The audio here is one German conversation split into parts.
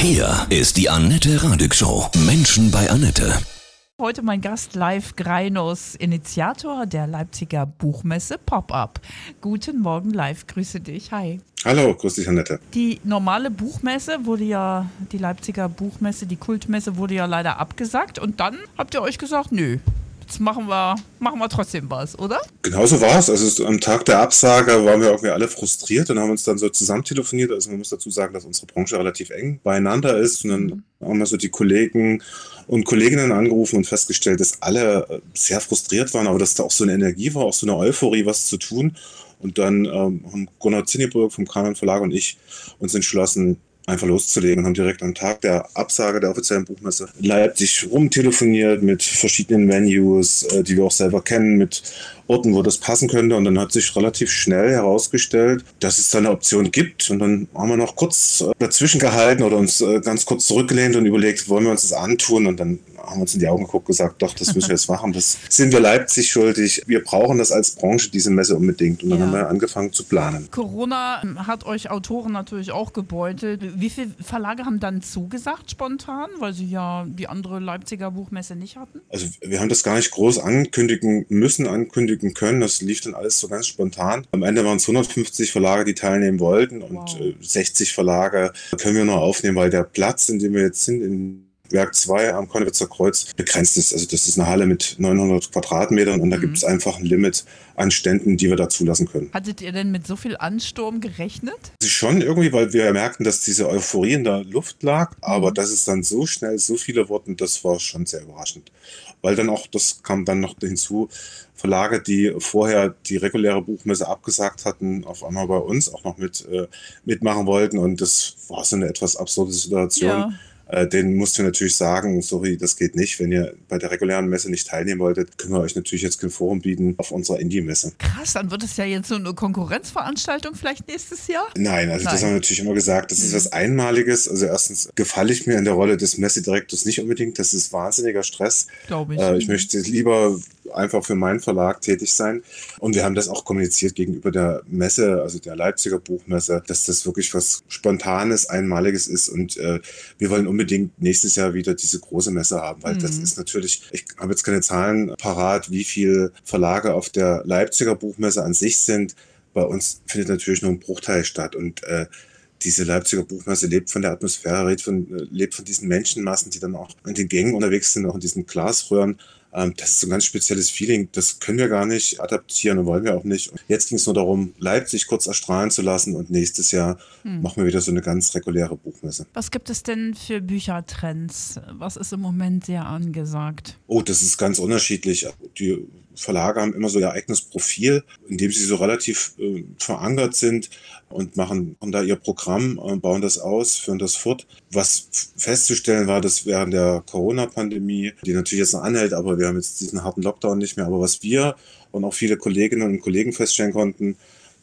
Hier ist die Annette Radig Show. Menschen bei Annette. Heute mein Gast live Greinus, Initiator der Leipziger Buchmesse Pop-Up. Guten Morgen live, grüße dich. Hi. Hallo, grüß dich, Annette. Die normale Buchmesse wurde ja, die Leipziger Buchmesse, die Kultmesse wurde ja leider abgesagt und dann habt ihr euch gesagt, nö, jetzt machen wir, machen wir trotzdem was, oder? Genauso war es. Also am Tag der Absage waren wir irgendwie alle frustriert und haben uns dann so zusammen telefoniert. Also man muss dazu sagen, dass unsere Branche relativ eng beieinander ist. Und dann mhm. haben wir so die Kollegen und Kolleginnen angerufen und festgestellt, dass alle äh, sehr frustriert waren, aber dass da auch so eine Energie war, auch so eine Euphorie, was zu tun. Und dann ähm, haben Gunnar Zinneburg vom Kanon Verlag und ich uns entschlossen, einfach loszulegen und haben direkt am Tag der Absage der offiziellen Buchmesse Leipzig rumtelefoniert mit verschiedenen Venues, äh, die wir auch selber kennen, mit Orten, wo das passen könnte. Und dann hat sich relativ schnell herausgestellt, dass es da eine Option gibt. Und dann haben wir noch kurz äh, dazwischen gehalten oder uns äh, ganz kurz zurückgelehnt und überlegt, wollen wir uns das antun? Und dann haben uns in die Augen geguckt und gesagt, doch, das müssen wir jetzt machen. Das sind wir Leipzig schuldig. Wir brauchen das als Branche, diese Messe unbedingt. Und dann ja. haben wir angefangen zu planen. Corona hat euch Autoren natürlich auch gebeutelt. Wie viele Verlage haben dann zugesagt spontan, weil sie ja die andere Leipziger Buchmesse nicht hatten? Also wir haben das gar nicht groß ankündigen müssen, ankündigen können. Das lief dann alles so ganz spontan. Am Ende waren es 150 Verlage, die teilnehmen wollten und wow. 60 äh, Verlage können wir nur aufnehmen, weil der Platz, in dem wir jetzt sind, in Werk 2 am Konnewitzer Kreuz begrenzt ist. Also das ist eine Halle mit 900 Quadratmetern und da mhm. gibt es einfach ein Limit an Ständen, die wir da zulassen können. Hattet ihr denn mit so viel Ansturm gerechnet? Schon irgendwie, weil wir merkten, dass diese Euphorie in der Luft lag, aber mhm. dass es dann so schnell so viele wurden, das war schon sehr überraschend. Weil dann auch, das kam dann noch hinzu, Verlage, die vorher die reguläre Buchmesse abgesagt hatten, auf einmal bei uns auch noch mit äh, mitmachen wollten und das war so eine etwas absurde Situation. Ja äh, den musst du natürlich sagen, sorry, das geht nicht. Wenn ihr bei der regulären Messe nicht teilnehmen wolltet, können wir euch natürlich jetzt kein Forum bieten auf unserer Indie-Messe. Krass, dann wird es ja jetzt so eine Konkurrenzveranstaltung vielleicht nächstes Jahr? Nein, also Nein. das haben wir natürlich immer gesagt, das ist mhm. was Einmaliges. Also erstens gefalle ich mir in der Rolle des Messedirektors nicht unbedingt. Das ist wahnsinniger Stress. Glaube ich. Äh, ich möchte lieber einfach für meinen Verlag tätig sein. Und wir haben das auch kommuniziert gegenüber der Messe, also der Leipziger Buchmesse, dass das wirklich was Spontanes, Einmaliges ist. Und äh, wir wollen unbedingt nächstes Jahr wieder diese große Messe haben, weil mhm. das ist natürlich, ich habe jetzt keine Zahlen parat, wie viele Verlage auf der Leipziger Buchmesse an sich sind. Bei uns findet natürlich nur ein Bruchteil statt. Und äh, diese Leipziger Buchmesse lebt von der Atmosphäre, lebt von, lebt von diesen Menschenmassen, die dann auch in den Gängen unterwegs sind, auch in diesen Glasröhren. Ähm, das ist so ein ganz spezielles Feeling. Das können wir gar nicht adaptieren und wollen wir auch nicht. Und jetzt ging es nur darum, Leipzig kurz erstrahlen zu lassen und nächstes Jahr hm. machen wir wieder so eine ganz reguläre Buchmesse. Was gibt es denn für Büchertrends? Was ist im Moment sehr angesagt? Oh, das ist ganz unterschiedlich. Die Verlage haben immer so ihr eigenes Profil, in dem sie so relativ äh, verankert sind und machen, machen da ihr Programm, äh, bauen das aus, führen das fort. Was festzustellen war, dass während der Corona-Pandemie, die natürlich jetzt noch anhält, aber wir haben jetzt diesen harten Lockdown nicht mehr, aber was wir und auch viele Kolleginnen und Kollegen feststellen konnten,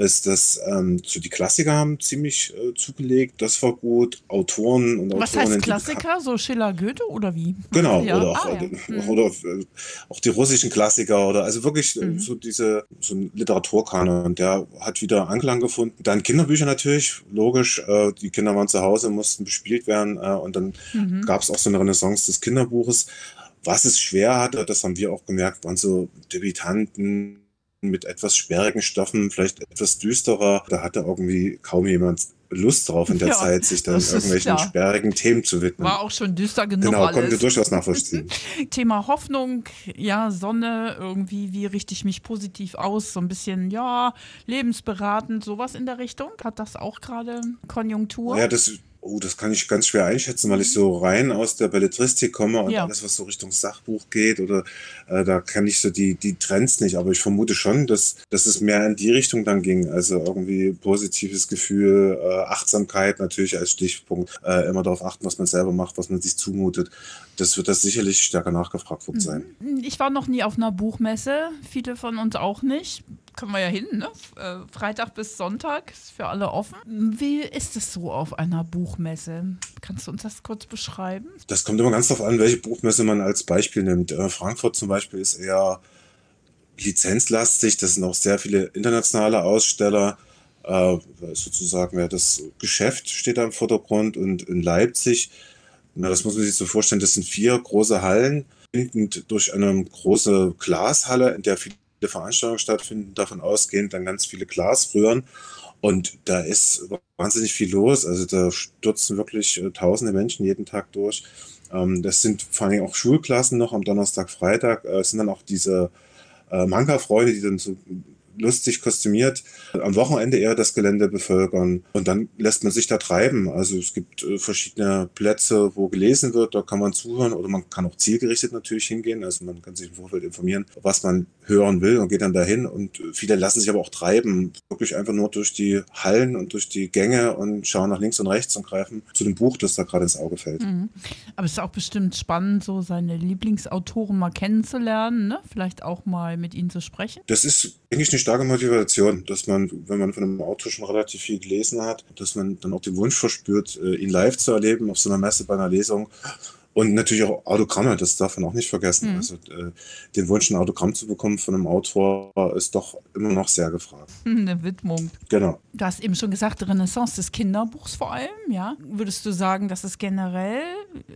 ist, dass ähm, so die Klassiker haben ziemlich äh, zugelegt. Das war gut. Autoren und Was Autorinnen, heißt Klassiker? So Schiller, Goethe oder wie? Genau. Ja. Oder, auch, ah, ja. mhm. oder äh, auch die russischen Klassiker oder also wirklich äh, mhm. so diese so ein Literaturkanon. Der hat wieder Anklang gefunden. Dann Kinderbücher natürlich, logisch. Äh, die Kinder waren zu Hause, mussten bespielt werden äh, und dann mhm. gab es auch so eine Renaissance des Kinderbuches. Was es schwer hatte, das haben wir auch gemerkt, waren so Debütanten, mit etwas sperrigen Stoffen, vielleicht etwas düsterer. Da hatte irgendwie kaum jemand Lust drauf in der ja, Zeit, sich dann irgendwelchen ist, ja. sperrigen Themen zu widmen. War auch schon düster genug. Genau, alles. konnte durchaus nachvollziehen. Thema Hoffnung, ja, Sonne, irgendwie, wie richte ich mich positiv aus? So ein bisschen, ja, lebensberatend, sowas in der Richtung. Hat das auch gerade Konjunktur? Ja, das Oh, das kann ich ganz schwer einschätzen, weil ich so rein aus der Belletristik komme und ja. alles, was so Richtung Sachbuch geht oder äh, da kann ich so die, die Trends nicht. Aber ich vermute schon, dass, dass es mehr in die Richtung dann ging. Also irgendwie positives Gefühl, äh, Achtsamkeit natürlich als Stichpunkt, äh, immer darauf achten, was man selber macht, was man sich zumutet. Das wird das sicherlich stärker nachgefragt worden sein. Ich war noch nie auf einer Buchmesse, viele von uns auch nicht können wir ja hin, ne? Äh, Freitag bis Sonntag ist für alle offen. Wie ist es so auf einer Buchmesse? Kannst du uns das kurz beschreiben? Das kommt immer ganz darauf an, welche Buchmesse man als Beispiel nimmt. Äh, Frankfurt zum Beispiel ist eher lizenzlastig. Das sind auch sehr viele internationale Aussteller. Äh, sozusagen ja, das Geschäft steht da im Vordergrund und in Leipzig, na, das muss man sich so vorstellen, das sind vier große Hallen, durch eine große Glashalle, in der viele Veranstaltungen stattfinden, davon ausgehend dann ganz viele Glasröhren. Und da ist wahnsinnig viel los. Also da stürzen wirklich äh, tausende Menschen jeden Tag durch. Ähm, das sind vor allem auch Schulklassen noch am Donnerstag, Freitag. Äh, es sind dann auch diese äh, Manga-Freunde, die dann so lustig kostümiert am Wochenende eher das Gelände bevölkern. Und dann lässt man sich da treiben. Also es gibt äh, verschiedene Plätze, wo gelesen wird, da kann man zuhören oder man kann auch zielgerichtet natürlich hingehen. Also man kann sich im Vorfeld informieren, was man hören will und geht dann dahin. Und viele lassen sich aber auch treiben, wirklich einfach nur durch die Hallen und durch die Gänge und schauen nach links und rechts und greifen zu dem Buch, das da gerade ins Auge fällt. Mhm. Aber es ist auch bestimmt spannend, so seine Lieblingsautoren mal kennenzulernen, ne? vielleicht auch mal mit ihnen zu sprechen. Das ist, denke ich, eine starke Motivation, dass man, wenn man von einem Autor schon relativ viel gelesen hat, dass man dann auch den Wunsch verspürt, äh, ihn live zu erleben auf so einer Messe bei einer Lesung und natürlich auch Autogramme, das darf man auch nicht vergessen. Mhm. Also äh, den Wunsch, ein Autogramm zu bekommen von einem Autor, ist doch immer noch sehr gefragt. Eine Widmung. Genau. Du hast eben schon gesagt, Renaissance des Kinderbuchs vor allem, ja. Würdest du sagen, dass es generell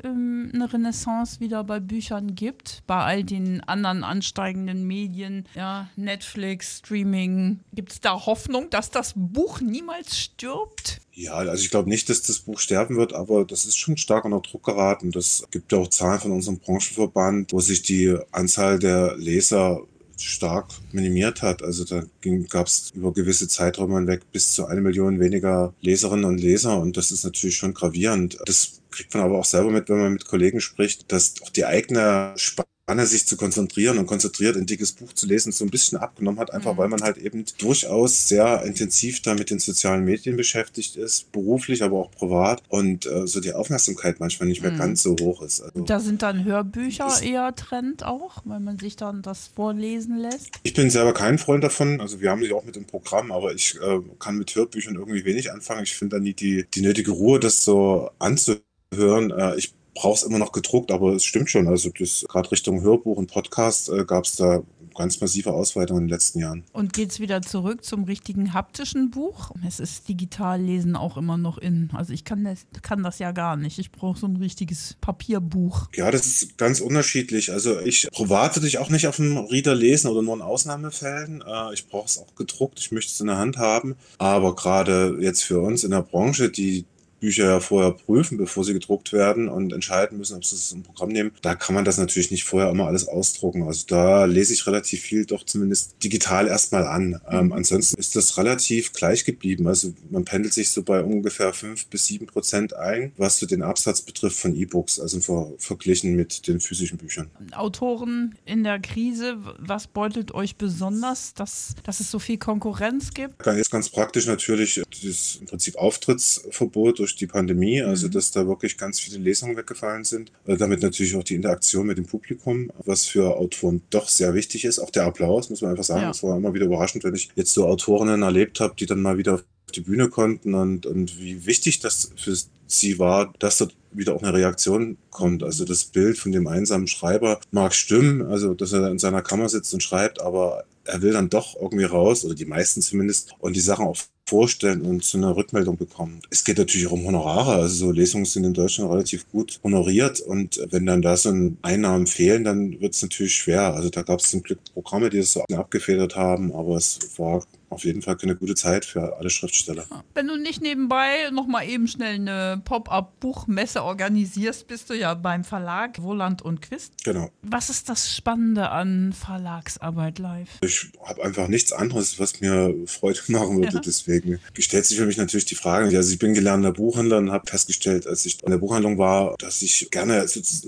ähm, eine Renaissance wieder bei Büchern gibt? Bei all den anderen ansteigenden Medien, ja, Netflix, Streaming. Gibt es da Hoffnung, dass das Buch niemals stirbt? Ja, also ich glaube nicht, dass das Buch sterben wird, aber das ist schon stark unter Druck geraten. Das gibt ja auch Zahlen von unserem Branchenverband, wo sich die Anzahl der Leser stark minimiert hat. Also da gab es über gewisse Zeiträume hinweg bis zu eine Million weniger Leserinnen und Leser und das ist natürlich schon gravierend. Das kriegt man aber auch selber mit, wenn man mit Kollegen spricht, dass auch die eigene Spanne Anne sich zu konzentrieren und konzentriert ein dickes Buch zu lesen, so ein bisschen abgenommen hat, einfach mhm. weil man halt eben durchaus sehr intensiv da mit den sozialen Medien beschäftigt ist, beruflich, aber auch privat und äh, so die Aufmerksamkeit manchmal nicht mehr mhm. ganz so hoch ist. Also, da sind dann Hörbücher eher Trend auch, weil man sich dann das vorlesen lässt? Ich bin selber kein Freund davon, also wir haben sie auch mit dem Programm, aber ich äh, kann mit Hörbüchern irgendwie wenig anfangen. Ich finde da nie die, die nötige Ruhe, das so anzuhören. Äh, ich brauche es immer noch gedruckt, aber es stimmt schon. Also das gerade Richtung Hörbuch und Podcast äh, gab es da ganz massive Ausweitungen in den letzten Jahren. Und geht es wieder zurück zum richtigen haptischen Buch? Es ist digital lesen auch immer noch in. Also ich kann das, kann das ja gar nicht. Ich brauche so ein richtiges Papierbuch. Ja, das ist ganz unterschiedlich. Also ich privat würde ich auch nicht auf dem Reader lesen oder nur in Ausnahmefällen. Äh, ich brauche es auch gedruckt. Ich möchte es in der Hand haben. Aber gerade jetzt für uns in der Branche, die Bücher ja vorher prüfen, bevor sie gedruckt werden und entscheiden müssen, ob sie es im Programm nehmen. Da kann man das natürlich nicht vorher immer alles ausdrucken. Also da lese ich relativ viel doch zumindest digital erstmal an. Ähm, ansonsten ist das relativ gleich geblieben. Also man pendelt sich so bei ungefähr fünf bis sieben Prozent ein, was so den Absatz betrifft von E-Books, also ver verglichen mit den physischen Büchern. Autoren in der Krise, was beutelt euch besonders, dass, dass es so viel Konkurrenz gibt? Jetzt ganz praktisch natürlich das im Prinzip Auftrittsverbot durch durch die Pandemie, also mhm. dass da wirklich ganz viele Lesungen weggefallen sind. Äh, damit natürlich auch die Interaktion mit dem Publikum, was für Autoren doch sehr wichtig ist. Auch der Applaus, muss man einfach sagen. Ja. Das war immer wieder überraschend, wenn ich jetzt so Autorinnen erlebt habe, die dann mal wieder auf die Bühne konnten und, und wie wichtig das für sie war, dass dort wieder auch eine Reaktion kommt. Also das Bild von dem einsamen Schreiber mag stimmen, also dass er in seiner Kammer sitzt und schreibt, aber er will dann doch irgendwie raus, oder die meisten zumindest, und die Sachen auch vorstellen und zu einer Rückmeldung bekommen. Es geht natürlich auch um Honorare. Also so Lesungen sind in Deutschland relativ gut honoriert und wenn dann da so Einnahmen fehlen, dann wird es natürlich schwer. Also da gab es zum Glück Programme, die das so abgefedert haben, aber es war auf jeden Fall keine gute Zeit für alle Schriftsteller. Wenn du nicht nebenbei noch mal eben schnell eine Pop-up-Buchmesse organisierst, bist du ja beim Verlag Wohland und Quist. Genau. Was ist das Spannende an Verlagsarbeit live? Ich habe einfach nichts anderes, was mir Freude machen würde. Ja. Deswegen stellt sich für mich natürlich die Frage. Also ich bin gelernter Buchhändler und habe festgestellt, als ich in der Buchhandlung war, dass ich gerne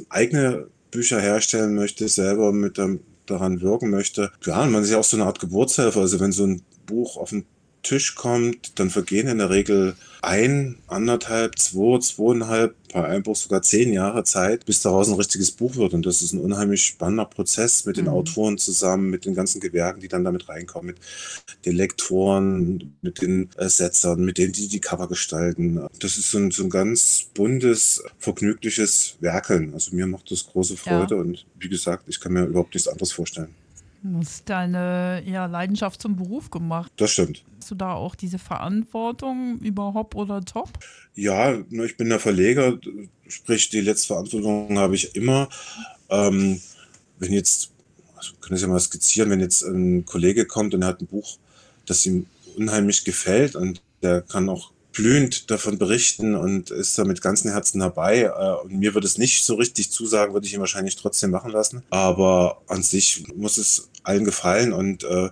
eigene Bücher herstellen möchte, selber mit dem daran wirken möchte. Ja, man ist ja auch so eine Art Geburtshelfer. Also wenn so ein Buch auf den Tisch kommt, dann vergehen in der Regel ein, anderthalb, zwei, zweieinhalb, bei einem Buch sogar zehn Jahre Zeit, bis daraus ein richtiges Buch wird. Und das ist ein unheimlich spannender Prozess mit den mhm. Autoren zusammen, mit den ganzen Gewerken, die dann damit reinkommen, mit den Lektoren, mit den Setzern, mit denen, die die Cover gestalten. Das ist so ein, so ein ganz buntes, vergnügliches Werkeln. Also mir macht das große Freude ja. und wie gesagt, ich kann mir überhaupt nichts anderes vorstellen. Du hast deine ja, Leidenschaft zum Beruf gemacht. Das stimmt. Hast du da auch diese Verantwortung über Hop oder Top? Ja, ne, ich bin der Verleger, sprich die letzte Verantwortung habe ich immer. Ähm, wenn jetzt, also können das ja mal skizzieren, wenn jetzt ein Kollege kommt und er hat ein Buch, das ihm unheimlich gefällt und der kann auch blühend davon berichten und ist da mit ganzem Herzen dabei. Äh, und mir würde es nicht so richtig zusagen, würde ich ihn wahrscheinlich trotzdem machen lassen. Aber an sich muss es allen gefallen und äh,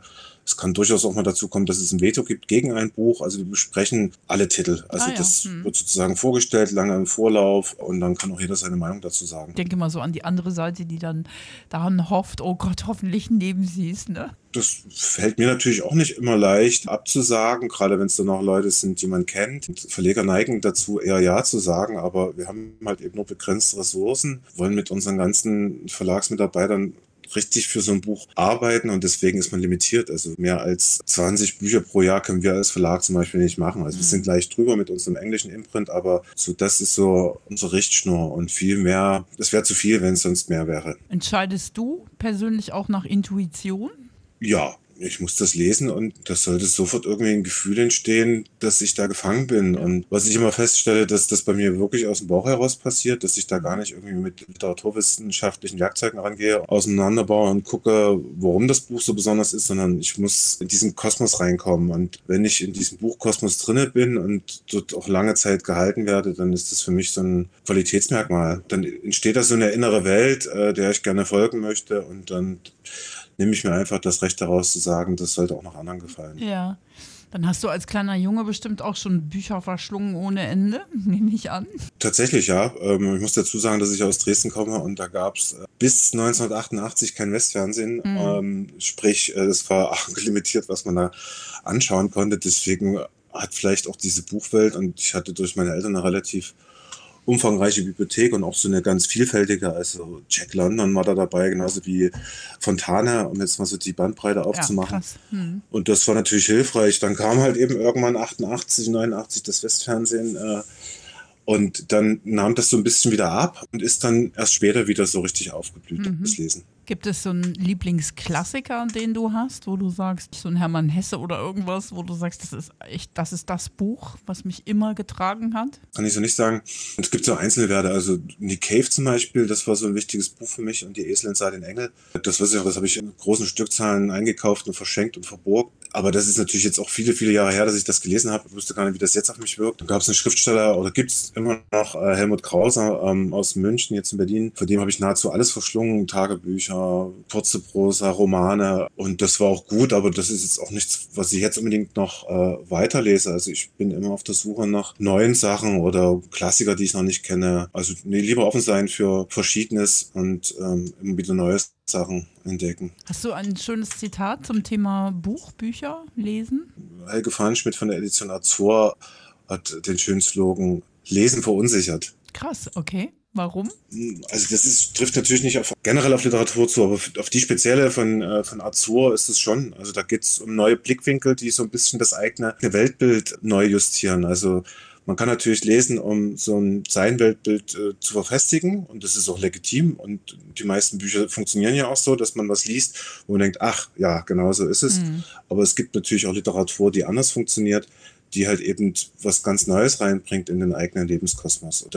es kann durchaus auch mal dazu kommen, dass es ein Veto gibt gegen ein Buch. Also wir besprechen alle Titel. Also Ah ja, das hm. wird sozusagen vorgestellt, lange im Vorlauf und dann kann auch jeder seine Meinung dazu sagen. Ich denke mal so an die andere Seite, die dann daran hofft, oh Gott, hoffentlich nehmen sie es, ne? Das fällt mir natürlich auch nicht immer leicht abzusagen, gerade wenn es dann auch Leute sind, die man kennt. Und Verleger neigen dazu, eher Ja zu sagen, aber wir haben halt eben nur begrenzte Ressourcen, wollen mit unseren ganzen Verlagsmitarbeitern richtig für so ein Buch arbeiten und deswegen ist man limitiert. Also mehr als 20 Bücher pro Jahr können wir als Verlag zum Beispiel nicht machen. Also wir sind leicht drüber mit unserem englischen Imprint, aber so das ist so unsere Richtschnur und viel mehr, das wäre zu viel, wenn es sonst mehr wäre. Entscheidest du persönlich auch nach Intuition? Ja, ich muss das lesen und das sollte sofort irgendwie ein Gefühl entstehen, dass ich da gefangen bin. Und was ich immer feststelle, dass das bei mir wirklich aus dem Bauch heraus passiert, dass ich da gar nicht irgendwie mit literaturwissenschaftlichen Werkzeugen rangehe, auseinanderbaue und gucke, warum das Buch so besonders ist, sondern ich muss in diesen Kosmos reinkommen. Und wenn ich in diesem Buchkosmos drinne bin und dort auch lange Zeit gehalten werde, dann ist das für mich so ein Qualitätsmerkmal. Dann entsteht da so eine innere Welt, äh, der ich gerne folgen möchte und dann nehme ich mir einfach das Recht daraus zu sagen, das sollte auch noch anderen gefallen. Ja. Dann hast du als kleiner Junge bestimmt auch schon Bücher verschlungen ohne Ende, nehme ich an. Tatsächlich, ja. Ähm, ich muss dazu sagen, dass ich aus Dresden komme und da gab es bis 1988 kein Westfernsehen. Ähm, sprich, äh, es war auch limitiert, was man da anschauen konnte. Deswegen hat vielleicht auch diese Buchwelt und ich hatte durch meine Eltern eine relativ umfangreiche Bibliothek und auch so eine ganz vielfältige, also Jack London war da dabei, genauso wie Fontana, um jetzt mal so die Bandbreite aufzumachen. krass. Hm. Und das war natürlich hilfreich. Dann kam halt eben irgendwann 88, 89 das Westfernsehen. Äh, und dann nahm das so ein bisschen wieder ab und ist dann erst später wieder so richtig aufgeblüht, das Lesen. Gibt es so einen Lieblingsklassiker, den du hast, wo du sagst, so ein Hermann Hesse oder irgendwas, wo du sagst, das ist echt, das ist das Buch, was mich immer getragen hat? Kann ich so nicht sagen. Es gibt so einzelne Werte. Also Nick Cave zum Beispiel, das war so ein wichtiges Buch für mich und die Eselin sah den Engel. Das weiß ich auch, das habe ich in großen Stückzahlen eingekauft und verschenkt und verborgt. Aber das ist natürlich jetzt auch viele, viele Jahre her, dass ich das gelesen habe. Ich wusste gar nicht, wie das jetzt auf mich wirkt. Dann gab es einen Schriftsteller oder gibt es immer noch äh, Helmut Krauser ähm, aus München, jetzt in Berlin. Von dem habe ich nahezu alles verschlungen. Tagebücher, kurze Prosa, Romane. Und das war auch gut, aber das ist jetzt auch nichts, was ich jetzt unbedingt noch äh, weiterlese. Also ich bin immer auf der Suche nach neuen Sachen oder Klassiker, die ich noch nicht kenne. Also nee, lieber offen sein für Verschiedenes und ähm, immer wieder neue Sachen entdecken. Hast du ein schönes Zitat zum Thema Buch, Bücher, Lesen? Helge Fahnschmidt von der Edition Azor hat den schönen Slogan Lesen verunsichert. Krass, okay. Warum? Also das ist, trifft natürlich nicht auf, generell auf Literatur zu, aber auf die spezielle von, äh, von Azur ist es schon. Also da geht es um neue Blickwinkel, die so ein bisschen das eigene Weltbild neu justieren. Also man kann natürlich lesen, um so ein sein Weltbild äh, zu verfestigen und das ist auch legitim und die meisten Bücher funktionieren ja auch so, dass man was liest, man denkt, ach ja, genau so ist es. Aber es gibt natürlich auch Literatur, die anders funktioniert, die halt eben was ganz Neues reinbringt in den eigenen Lebenskosmos. Und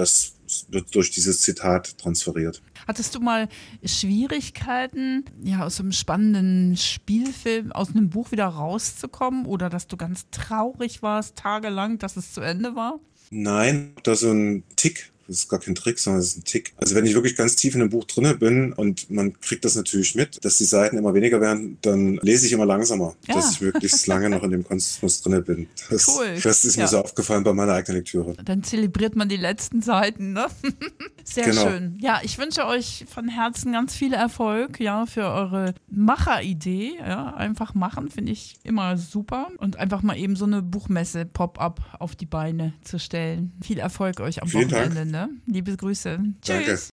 das wird durch dieses Zitat transferiert. Hattest du mal Schwierigkeiten, ja, aus einem spannenden Spielfilm, aus einem Buch wieder rauszukommen oder dass du ganz traurig warst, tagelang, dass es zu Ende war? Nein, da so ein Tick. Das ist gar kein Trick, sondern das ist ein Tick. Also wenn ich wirklich ganz tief in einem Buch drinne bin und man kriegt das natürlich mit, dass die Seiten immer weniger werden, dann lese ich immer langsamer, Ja. dass ich möglichst lange noch in dem Kosmos drinne bin. Das, Cool. das ist mir Ja. so aufgefallen bei meiner eigenen Lektüre. Dann zelebriert man die letzten Seiten, ne? Sehr Genau. schön. Ja, ich wünsche euch von Herzen ganz viel Erfolg, ja, für eure Macheridee. Ja, einfach machen, finde ich immer super. Und einfach mal eben so eine Buchmesse Pop-up auf die Beine zu stellen. Viel Erfolg euch am Vielen Dank. Ne? Liebe Grüße. Danke. Tschüss.